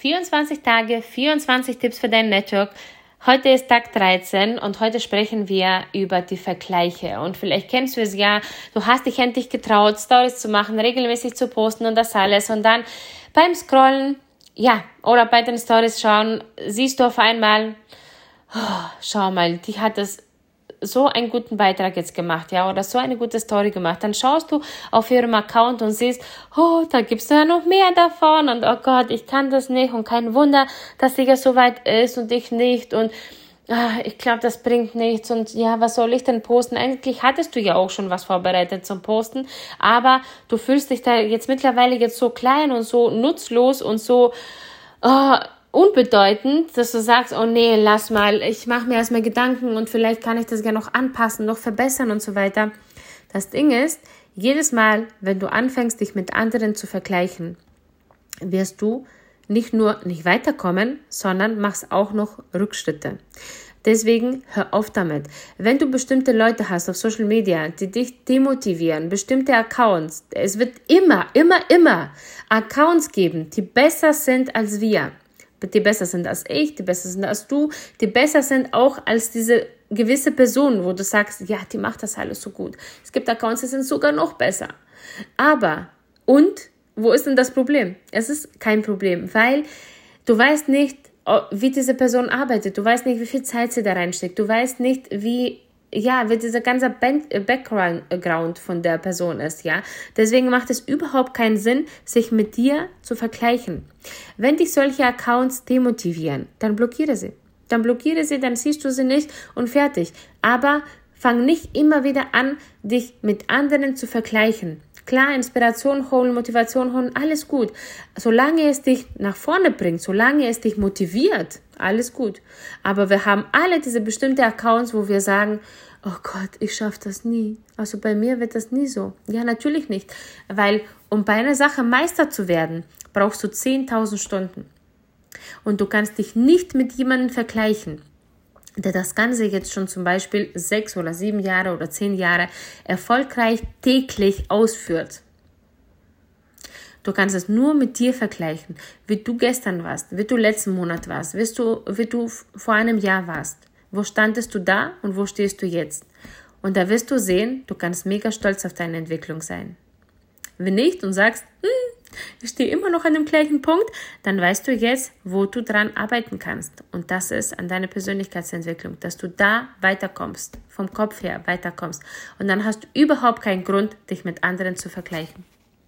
24 Tage, 24 Tipps für dein Network. Heute ist Tag 13 und heute sprechen wir über die Vergleiche. Und vielleicht kennst du es ja, du hast dich endlich getraut, Stories zu machen, regelmäßig zu posten und das alles. Und dann beim Scrollen, ja, oder bei den Stories schauen, siehst du auf einmal, oh, schau mal, die hat das so einen guten Beitrag jetzt gemacht, ja, oder so eine gute Story gemacht, dann schaust du auf ihrem Account und siehst, oh, da gibt's ja noch mehr davon und oh Gott, ich kann das nicht und kein Wunder, dass sie ja so weit ist und ich nicht und ah, ich glaube, das bringt nichts und ja, was soll ich denn posten? Eigentlich hattest du ja auch schon was vorbereitet zum Posten, aber du fühlst dich da jetzt mittlerweile jetzt so klein und so nutzlos und so, oh, unbedeutend, dass du sagst, oh nee, lass mal, ich mache mir erstmal Gedanken und vielleicht kann ich das ja noch anpassen, noch verbessern und so weiter. Das Ding ist, jedes Mal, wenn du anfängst, dich mit anderen zu vergleichen, wirst du nicht nur nicht weiterkommen, sondern machst auch noch Rückschritte. Deswegen hör auf damit. Wenn du bestimmte Leute hast auf Social Media, die dich demotivieren, bestimmte Accounts, es wird immer, immer, immer Accounts geben, die besser sind als wir die besser sind als ich, die besser sind als du, die besser sind auch als diese gewisse Person, wo du sagst, ja, die macht das alles so gut. Es gibt Accounts, die sind sogar noch besser. Aber, und, wo ist denn das Problem? Es ist kein Problem, weil du weißt nicht, wie diese Person arbeitet, du weißt nicht, wie viel Zeit sie da reinsteckt, du weißt nicht, wie ja, wie dieser ganze äh, Background von der Person ist, ja. Deswegen macht es überhaupt keinen Sinn, sich mit dir zu vergleichen. Wenn dich solche Accounts demotivieren, dann blockiere sie. Dann blockiere sie, dann siehst du sie nicht und fertig. Aber fang nicht immer wieder an, dich mit anderen zu vergleichen. Klar, Inspiration holen, Motivation holen, alles gut. Solange es dich nach vorne bringt, solange es dich motiviert, alles gut. Aber wir haben alle diese bestimmte Accounts, wo wir sagen, oh Gott, ich schaffe das nie. Also bei mir wird das nie so. Ja, natürlich nicht. Weil um bei einer Sache Meister zu werden, brauchst du 10.000 Stunden. Und du kannst dich nicht mit jemandem vergleichen, der das Ganze jetzt schon zum Beispiel sechs oder sieben Jahre oder zehn Jahre erfolgreich täglich ausführt. Du kannst es nur mit dir vergleichen, wie du gestern warst, wie du letzten Monat warst, wie du, wie du vor einem Jahr warst. Wo standest du da und wo stehst du jetzt? Und da wirst du sehen, du kannst mega stolz auf deine Entwicklung sein. Wenn nicht und sagst, hm, ich stehe immer noch an dem gleichen Punkt, dann weißt du jetzt, wo du dran arbeiten kannst. Und das ist an deiner Persönlichkeitsentwicklung, dass du da weiterkommst, vom Kopf her weiterkommst. Und dann hast du überhaupt keinen Grund, dich mit anderen zu vergleichen.